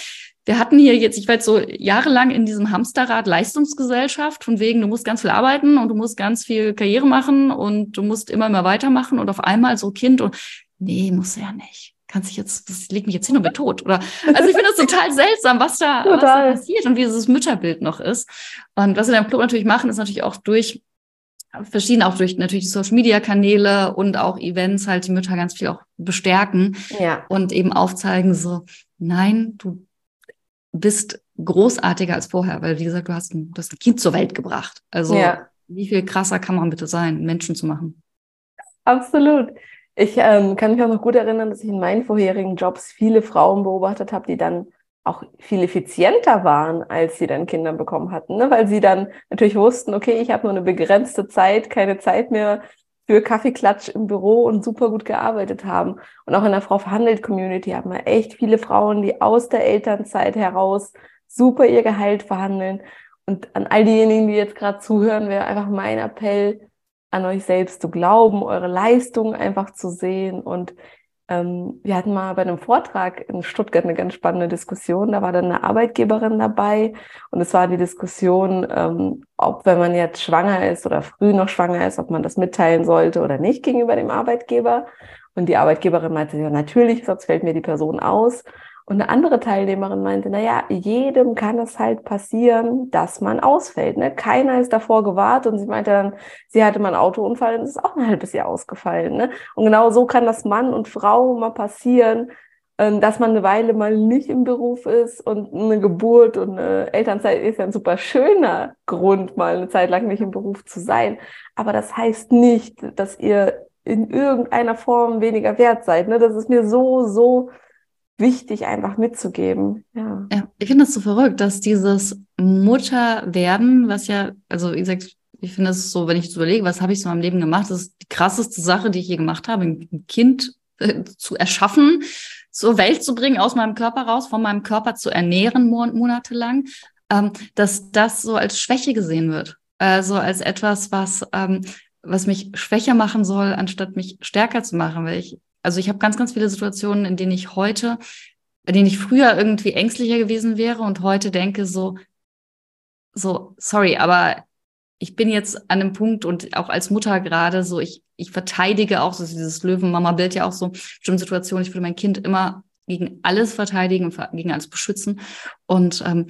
Wir hatten hier jetzt, ich war jetzt so jahrelang in diesem Hamsterrad Leistungsgesellschaft, von wegen, du musst ganz viel arbeiten und du musst ganz viel Karriere machen und du musst immer mehr weitermachen und auf einmal so Kind und nee, muss ja nicht kannst dich jetzt, das legt mich jetzt hin und bin tot. Oder also ich finde das total seltsam, was da, was da passiert und wie dieses Mütterbild noch ist. Und was wir im Club natürlich machen, ist natürlich auch durch verschieden auch durch natürlich die Social Media Kanäle und auch Events halt die Mütter ganz viel auch bestärken ja. und eben aufzeigen so nein du bist großartiger als vorher weil wie gesagt du hast ein, du hast ein Kind zur Welt gebracht also ja. wie viel krasser kann man bitte sein Menschen zu machen absolut ich ähm, kann mich auch noch gut erinnern, dass ich in meinen vorherigen Jobs viele Frauen beobachtet habe, die dann auch viel effizienter waren, als sie dann Kinder bekommen hatten, ne? weil sie dann natürlich wussten, okay, ich habe nur eine begrenzte Zeit, keine Zeit mehr für Kaffeeklatsch im Büro und super gut gearbeitet haben. Und auch in der Frau verhandelt Community haben wir echt viele Frauen, die aus der Elternzeit heraus super ihr Gehalt verhandeln. Und an all diejenigen, die jetzt gerade zuhören, wäre einfach mein Appell, an euch selbst zu glauben, eure Leistung einfach zu sehen. Und ähm, wir hatten mal bei einem Vortrag in Stuttgart eine ganz spannende Diskussion. Da war dann eine Arbeitgeberin dabei und es war die Diskussion, ähm, ob wenn man jetzt schwanger ist oder früh noch schwanger ist, ob man das mitteilen sollte oder nicht gegenüber dem Arbeitgeber. Und die Arbeitgeberin meinte, ja natürlich, sonst fällt mir die Person aus. Und eine andere Teilnehmerin meinte, naja, jedem kann es halt passieren, dass man ausfällt. Ne? Keiner ist davor gewahrt und sie meinte dann, sie hatte mal einen Autounfall und ist auch ein halbes Jahr ausgefallen. Ne? Und genau so kann das Mann und Frau mal passieren, ähm, dass man eine Weile mal nicht im Beruf ist und eine Geburt und eine Elternzeit ist ja ein super schöner Grund, mal eine Zeit lang nicht im Beruf zu sein. Aber das heißt nicht, dass ihr in irgendeiner Form weniger wert seid. Ne? Das ist mir so, so wichtig, einfach mitzugeben. Ja, ja ich finde das so verrückt, dass dieses Mutterwerden, was ja, also wie gesagt, ich finde es so, wenn ich so überlege, was habe ich so in meinem Leben gemacht, das ist die krasseste Sache, die ich je gemacht habe, ein Kind äh, zu erschaffen, zur Welt zu bringen, aus meinem Körper raus, von meinem Körper zu ernähren mon monatelang, ähm, dass das so als Schwäche gesehen wird. Also als etwas, was, ähm, was mich schwächer machen soll, anstatt mich stärker zu machen. Weil ich also ich habe ganz, ganz viele Situationen, in denen ich heute, in denen ich früher irgendwie ängstlicher gewesen wäre und heute denke so, so, sorry, aber ich bin jetzt an einem Punkt und auch als Mutter gerade so, ich, ich verteidige auch so dieses Löwen-Mama-Bild ja auch so, bestimmte Situationen, ich würde mein Kind immer gegen alles verteidigen und gegen alles beschützen. Und ähm,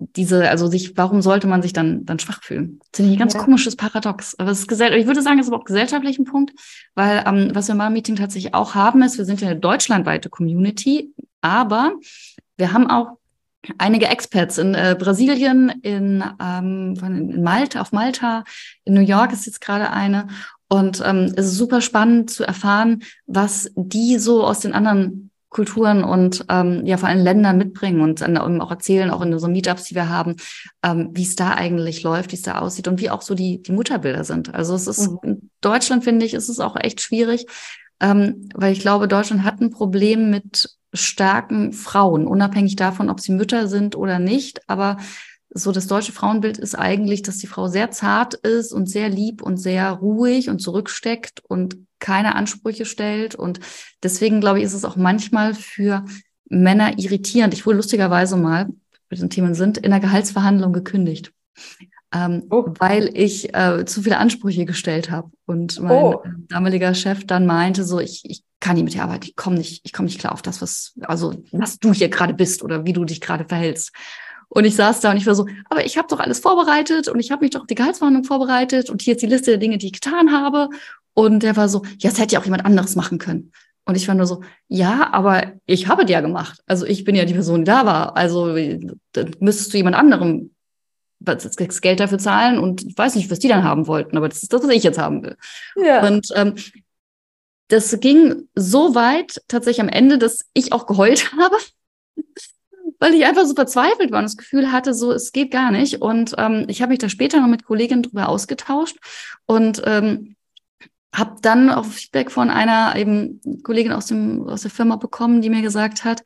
diese, also sich, warum sollte man sich dann, dann schwach fühlen? Das finde ich ein ganz ja. komisches Paradox. Aber es ist gesell ich würde sagen, es ist aber auch gesellschaftlich ein Punkt, weil ähm, was wir im Meeting tatsächlich auch haben, ist, wir sind ja eine deutschlandweite Community, aber wir haben auch einige Experts in äh, Brasilien, in, ähm, in Malta, auf Malta, in New York ist jetzt gerade eine. Und ähm, es ist super spannend zu erfahren, was die so aus den anderen Kulturen und ähm, ja vor allem Ländern mitbringen und dann auch erzählen, auch in so Meetups, die wir haben, ähm, wie es da eigentlich läuft, wie es da aussieht und wie auch so die, die Mutterbilder sind. Also es ist mhm. in Deutschland, finde ich, ist es auch echt schwierig, ähm, weil ich glaube, Deutschland hat ein Problem mit starken Frauen, unabhängig davon, ob sie Mütter sind oder nicht. Aber so das deutsche Frauenbild ist eigentlich, dass die Frau sehr zart ist und sehr lieb und sehr ruhig und zurücksteckt und keine Ansprüche stellt. Und deswegen glaube ich, ist es auch manchmal für Männer irritierend. Ich wurde lustigerweise mal, mit den Themen sind, in der Gehaltsverhandlung gekündigt. Ähm, oh. weil ich äh, zu viele Ansprüche gestellt habe. Und mein oh. damaliger Chef dann meinte so, ich, ich kann nicht mit dir arbeiten, ich komme nicht, ich komme nicht klar auf das, was, also was du hier gerade bist oder wie du dich gerade verhältst. Und ich saß da und ich war so, aber ich habe doch alles vorbereitet und ich habe mich doch auf die Gehaltsverhandlung vorbereitet und hier ist die Liste der Dinge, die ich getan habe. Und der war so, ja, das hätte ja auch jemand anderes machen können. Und ich war nur so, ja, aber ich habe die ja gemacht. Also ich bin ja die Person, die da war. Also dann müsstest du jemand anderem das Geld dafür zahlen und ich weiß nicht, was die dann haben wollten, aber das ist das, was ich jetzt haben will. Ja. Und ähm, das ging so weit tatsächlich am Ende, dass ich auch geheult habe weil ich einfach so verzweifelt war und das Gefühl hatte, so, es geht gar nicht. Und ähm, ich habe mich da später noch mit Kolleginnen drüber ausgetauscht und ähm, habe dann auch Feedback von einer eben Kollegin aus, dem, aus der Firma bekommen, die mir gesagt hat,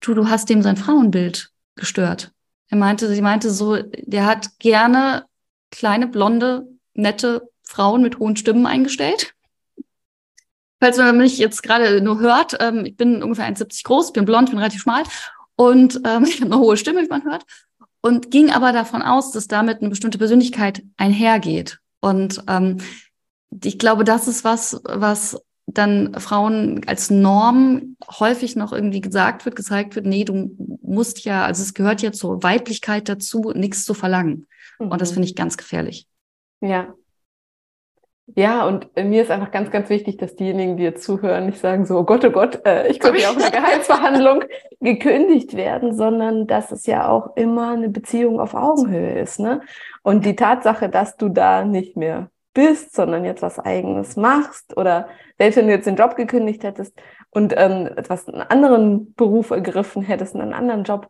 du, du hast dem sein Frauenbild gestört. Er meinte, sie meinte so, der hat gerne kleine, blonde, nette Frauen mit hohen Stimmen eingestellt. Falls man mich jetzt gerade nur hört, ähm, ich bin ungefähr 1,70 groß, bin blond, bin relativ schmal und ähm, ich habe eine hohe Stimme, wie man hört, und ging aber davon aus, dass damit eine bestimmte Persönlichkeit einhergeht. Und ähm, ich glaube, das ist was, was dann Frauen als Norm häufig noch irgendwie gesagt wird, gezeigt wird, nee, du musst ja, also es gehört ja zur Weiblichkeit dazu, nichts zu verlangen. Mhm. Und das mhm. finde ich ganz gefährlich. Ja, ja, und mir ist einfach ganz, ganz wichtig, dass diejenigen, die jetzt zuhören, nicht sagen so, oh Gott, oh Gott, äh, ich könnte ja auch in der Gehaltsverhandlung gekündigt werden, sondern dass es ja auch immer eine Beziehung auf Augenhöhe ist. Ne? Und die Tatsache, dass du da nicht mehr bist, sondern jetzt was Eigenes machst oder selbst wenn du jetzt den Job gekündigt hättest und ähm, etwas einen anderen Beruf ergriffen hättest, einen anderen Job,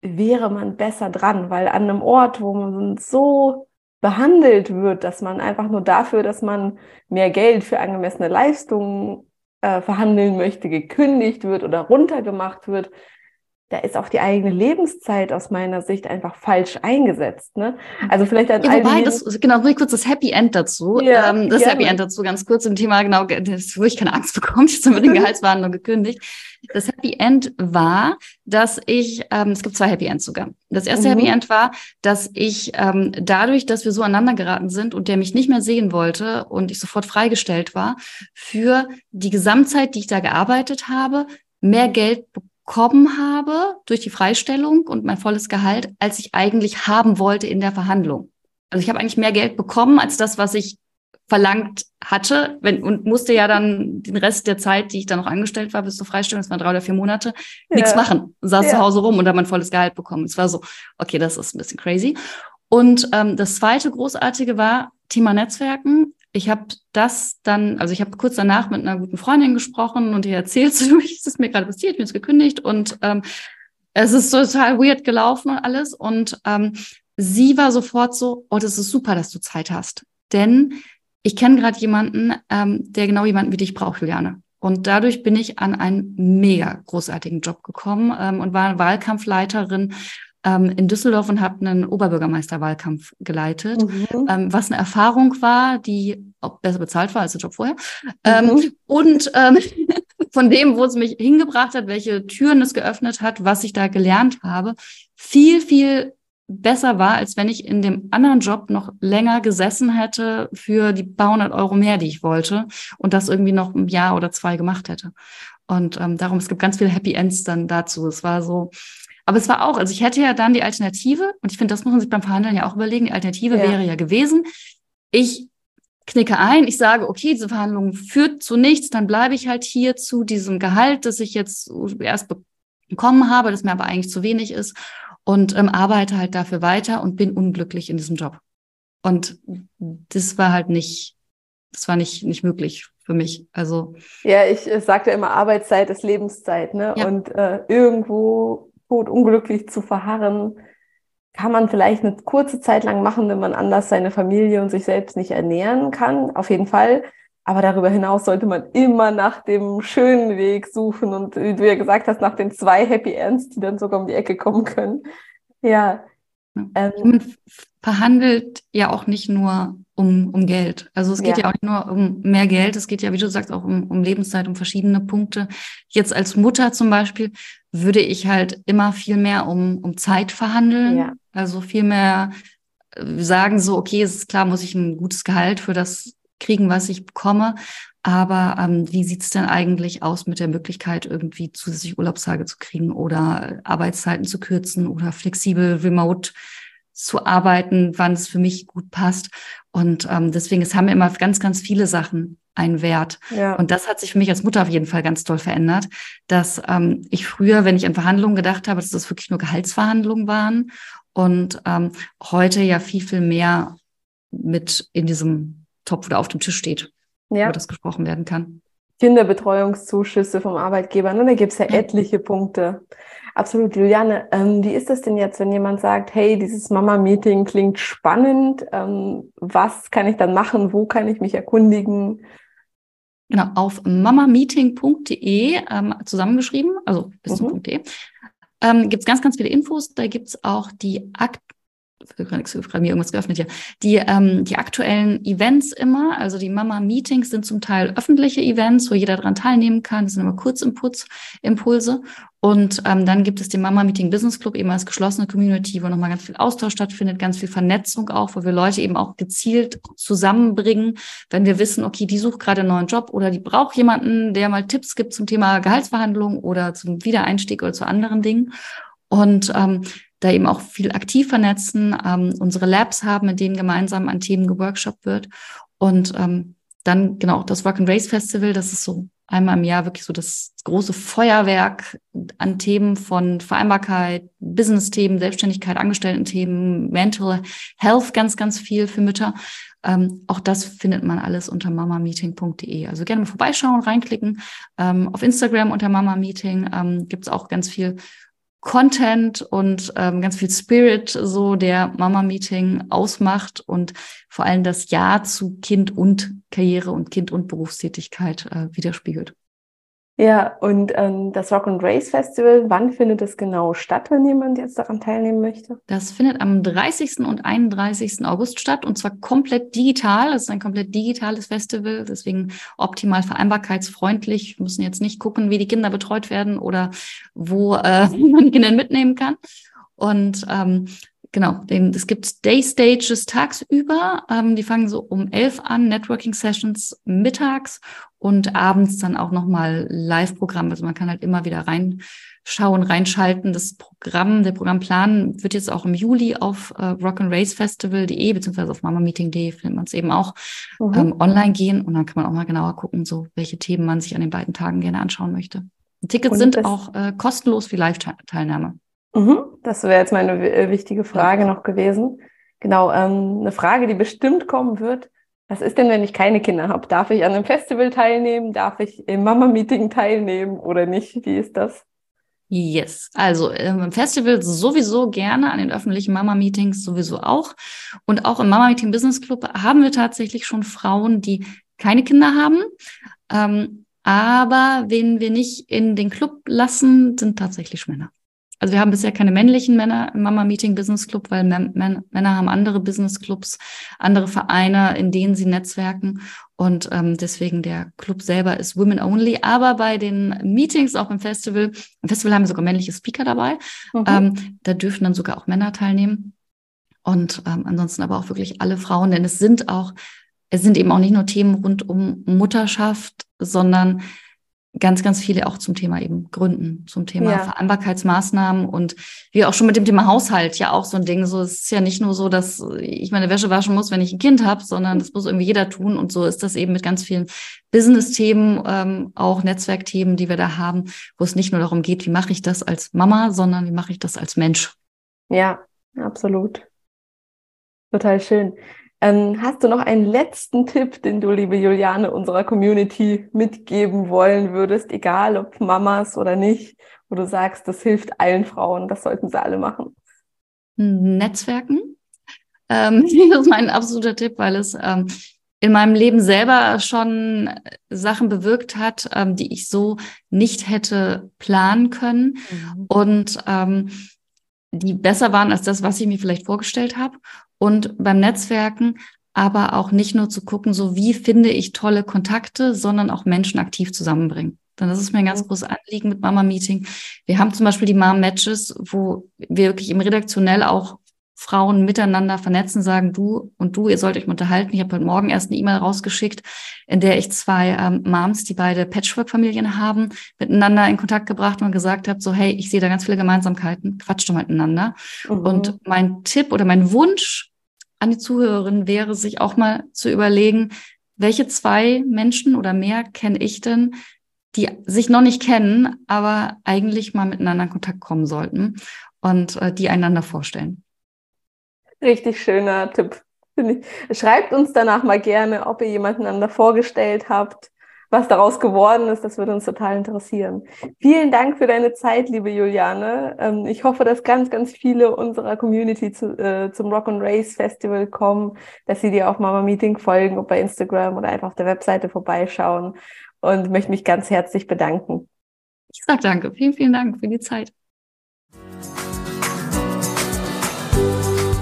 wäre man besser dran, weil an einem Ort, wo man so behandelt wird, dass man einfach nur dafür, dass man mehr Geld für angemessene Leistungen äh, verhandeln möchte, gekündigt wird oder runtergemacht wird, da ist auch die eigene Lebenszeit aus meiner Sicht einfach falsch eingesetzt. Ne? Also vielleicht an ja, wobei, das, genau, ruhig kurz das Happy End dazu. Ja, ähm, das gerne. Happy End dazu ganz kurz im Thema, genau, das, wo ich keine Angst bekomme, jetzt haben wir den Gehaltsverhandlung gekündigt. Das Happy End war, dass ich, ähm, es gibt zwei Happy Ends sogar. Das erste mhm. Happy End war, dass ich ähm, dadurch, dass wir so aneinander geraten sind und der mich nicht mehr sehen wollte und ich sofort freigestellt war, für die Gesamtzeit, die ich da gearbeitet habe, mehr Geld bekommen bekommen habe durch die Freistellung und mein volles Gehalt, als ich eigentlich haben wollte in der Verhandlung. Also ich habe eigentlich mehr Geld bekommen als das, was ich verlangt hatte wenn, und musste ja dann den Rest der Zeit, die ich dann noch angestellt war, bis zur Freistellung, das waren drei oder vier Monate, ja. nichts machen. Saß ja. zu Hause rum und habe mein volles Gehalt bekommen. Es war so, okay, das ist ein bisschen crazy. Und ähm, das zweite Großartige war Thema Netzwerken. Ich habe das dann, also ich habe kurz danach mit einer guten Freundin gesprochen und ihr erzählt, so, es ist mir gerade passiert, bin jetzt gekündigt und ähm, es ist total weird gelaufen und alles. Und ähm, sie war sofort so, oh, das ist super, dass du Zeit hast. Denn ich kenne gerade jemanden, ähm, der genau jemanden wie dich braucht, Juliane. Und dadurch bin ich an einen mega großartigen Job gekommen ähm, und war Wahlkampfleiterin ähm, in Düsseldorf und habe einen Oberbürgermeisterwahlkampf geleitet, mhm. ähm, was eine Erfahrung war, die auch besser bezahlt war als der Job vorher. Ähm, mhm. und ähm, von dem, wo es mich hingebracht hat, welche Türen es geöffnet hat, was ich da gelernt habe, viel, viel besser war, als wenn ich in dem anderen Job noch länger gesessen hätte für die paar hundert Euro mehr, die ich wollte und das irgendwie noch ein Jahr oder zwei gemacht hätte. Und ähm, darum, es gibt ganz viele Happy Ends dann dazu. Es war so, aber es war auch, also ich hätte ja dann die Alternative, und ich finde, das muss man sich beim Verhandeln ja auch überlegen, die Alternative ja. wäre ja gewesen, ich knicke ein, ich sage, okay, diese Verhandlung führt zu nichts, dann bleibe ich halt hier zu diesem Gehalt, das ich jetzt erst bekommen habe, das mir aber eigentlich zu wenig ist und ähm, arbeite halt dafür weiter und bin unglücklich in diesem Job. Und das war halt nicht, das war nicht, nicht möglich für mich. Also. Ja, ich, ich sagte immer, Arbeitszeit ist Lebenszeit, ne? Ja. Und äh, irgendwo tot unglücklich zu verharren, kann man vielleicht eine kurze Zeit lang machen, wenn man anders seine Familie und sich selbst nicht ernähren kann. Auf jeden Fall. Aber darüber hinaus sollte man immer nach dem schönen Weg suchen und wie du ja gesagt hast, nach den zwei Happy Ends, die dann sogar um die Ecke kommen können. Ja. Ähm, man verhandelt ja auch nicht nur um, um Geld. Also es geht ja. ja. auch nicht nur um mehr Geld, es geht ja, wie du sagst, auch um, um Lebenszeit, um verschiedene Punkte. Jetzt als Mutter zum Beispiel würde ich halt immer viel mehr um, um Zeit verhandeln. Ja. Also viel mehr äh, sagen so, okay, es ist klar, muss ich ein gutes Gehalt für das kriegen, was ich bekomme. Aber ähm, wie sieht's denn eigentlich aus mit der Möglichkeit, irgendwie zusätzlich Urlaubstage zu kriegen oder Arbeitszeiten zu kürzen oder flexibel remote zu arbeiten, wann es für mich gut passt. Und ähm, deswegen, es haben immer ganz, ganz viele Sachen einen Wert. Ja. Und das hat sich für mich als Mutter auf jeden Fall ganz toll verändert, dass ähm, ich früher, wenn ich an Verhandlungen gedacht habe, dass das wirklich nur Gehaltsverhandlungen waren und ähm, heute ja viel, viel mehr mit in diesem Topf oder auf dem Tisch steht, ja. über das gesprochen werden kann. Kinderbetreuungszuschüsse vom Arbeitgeber, ne? da gibt es ja etliche Punkte. Absolut, Juliane. Ähm, wie ist das denn jetzt, wenn jemand sagt, hey, dieses Mama-Meeting klingt spannend, ähm, was kann ich dann machen, wo kann ich mich erkundigen? Genau, auf mamameeting.de ähm, zusammengeschrieben, also bis zum mhm. .de, ähm, gibt es ganz, ganz viele Infos. Da gibt es auch die Akt gerade mir irgendwas geöffnet hier. Die, ähm, die aktuellen Events immer, also die Mama-Meetings sind zum Teil öffentliche Events, wo jeder daran teilnehmen kann. Das sind immer Kurzimpulse. Und ähm, dann gibt es den Mama Meeting Business Club eben als geschlossene Community, wo nochmal ganz viel Austausch stattfindet, ganz viel Vernetzung auch, wo wir Leute eben auch gezielt zusammenbringen, wenn wir wissen, okay, die sucht gerade einen neuen Job oder die braucht jemanden, der mal Tipps gibt zum Thema Gehaltsverhandlung oder zum Wiedereinstieg oder zu anderen Dingen. Und ähm, da eben auch viel aktiv vernetzen, ähm, unsere Labs haben, in denen gemeinsam an Themen geworkshopt wird. Und ähm, dann genau das Rock and Race Festival, das ist so einmal im Jahr wirklich so das große Feuerwerk an Themen von Vereinbarkeit, Business-Themen, Selbstständigkeit, Angestellten-Themen, Mental Health ganz, ganz viel für Mütter. Ähm, auch das findet man alles unter mamameeting.de. Also gerne mal vorbeischauen, reinklicken. Ähm, auf Instagram unter Mama Meeting ähm, gibt es auch ganz viel Content und ähm, ganz viel Spirit so der Mama-Meeting ausmacht und vor allem das Ja zu Kind und Karriere und Kind und Berufstätigkeit äh, widerspiegelt. Ja, und ähm, das Rock and Race Festival, wann findet es genau statt, wenn jemand jetzt daran teilnehmen möchte? Das findet am 30. und 31. August statt und zwar komplett digital. Es ist ein komplett digitales Festival, deswegen optimal vereinbarkeitsfreundlich. Wir müssen jetzt nicht gucken, wie die Kinder betreut werden oder wo äh, man die Kinder mitnehmen kann. Und ähm, Genau, den, es gibt Day Stages tagsüber, ähm, die fangen so um elf an, Networking Sessions mittags und abends dann auch nochmal Live-Programm. Also man kann halt immer wieder rein reinschauen, reinschalten. Das Programm, der Programmplan wird jetzt auch im Juli auf äh, rock'n'racefestival.de beziehungsweise auf mamameeting.de findet man es eben auch mhm. ähm, online gehen und dann kann man auch mal genauer gucken, so welche Themen man sich an den beiden Tagen gerne anschauen möchte. Tickets sind auch äh, kostenlos für Live-Teilnahme. Mhm. Das wäre jetzt meine äh, wichtige Frage ja. noch gewesen. Genau, ähm, eine Frage, die bestimmt kommen wird. Was ist denn, wenn ich keine Kinder habe? Darf ich an einem Festival teilnehmen? Darf ich im Mama-Meeting teilnehmen oder nicht? Wie ist das? Yes, also ähm, im Festival sowieso gerne, an den öffentlichen Mama-Meetings sowieso auch. Und auch im Mama-Meeting Business Club haben wir tatsächlich schon Frauen, die keine Kinder haben. Ähm, aber wen wir nicht in den Club lassen, sind tatsächlich Männer. Also wir haben bisher keine männlichen Männer im Mama Meeting Business Club, weil Männer haben andere Business Clubs, andere Vereine, in denen sie netzwerken. Und ähm, deswegen der Club selber ist Women Only. Aber bei den Meetings, auch im Festival, im Festival haben wir sogar männliche Speaker dabei. Mhm. Ähm, da dürfen dann sogar auch Männer teilnehmen. Und ähm, ansonsten aber auch wirklich alle Frauen, denn es sind auch, es sind eben auch nicht nur Themen rund um Mutterschaft, sondern ganz, ganz viele auch zum Thema eben Gründen, zum Thema ja. Vereinbarkeitsmaßnahmen und wie auch schon mit dem Thema Haushalt ja auch so ein Ding. So es ist ja nicht nur so, dass ich meine Wäsche waschen muss, wenn ich ein Kind habe, sondern das muss irgendwie jeder tun. Und so ist das eben mit ganz vielen Business-Themen, ähm, auch Netzwerkthemen, die wir da haben, wo es nicht nur darum geht, wie mache ich das als Mama, sondern wie mache ich das als Mensch. Ja, absolut. Total schön. Ähm, hast du noch einen letzten Tipp, den du, liebe Juliane, unserer Community mitgeben wollen würdest, egal ob Mamas oder nicht, wo du sagst, das hilft allen Frauen, das sollten sie alle machen? Netzwerken. Ähm, das ist mein absoluter Tipp, weil es ähm, in meinem Leben selber schon Sachen bewirkt hat, ähm, die ich so nicht hätte planen können mhm. und ähm, die besser waren als das, was ich mir vielleicht vorgestellt habe und beim Netzwerken aber auch nicht nur zu gucken, so wie finde ich tolle Kontakte, sondern auch Menschen aktiv zusammenbringen. Denn das ist mir ein ganz mhm. großes Anliegen mit Mama Meeting. Wir haben zum Beispiel die Mom Matches, wo wir wirklich im redaktionell auch Frauen miteinander vernetzen, sagen du und du, ihr sollt euch unterhalten. Ich habe heute Morgen erst eine E-Mail rausgeschickt, in der ich zwei ähm, Moms, die beide Patchwork-Familien haben, miteinander in Kontakt gebracht und gesagt habe, so hey, ich sehe da ganz viele Gemeinsamkeiten, quatscht doch miteinander. Mhm. Und mein Tipp oder mein Wunsch an die Zuhörerin wäre, sich auch mal zu überlegen, welche zwei Menschen oder mehr kenne ich denn, die sich noch nicht kennen, aber eigentlich mal miteinander in Kontakt kommen sollten und äh, die einander vorstellen. Richtig schöner Tipp. Schreibt uns danach mal gerne, ob ihr jemanden einander vorgestellt habt, was daraus geworden ist, das würde uns total interessieren. Vielen Dank für deine Zeit, liebe Juliane. Ähm, ich hoffe, dass ganz, ganz viele unserer Community zu, äh, zum Rock and Race Festival kommen, dass sie dir auf Mama Meeting folgen, ob bei Instagram oder einfach auf der Webseite vorbeischauen und möchte mich ganz herzlich bedanken. Ich sage danke. Vielen, vielen Dank für die Zeit.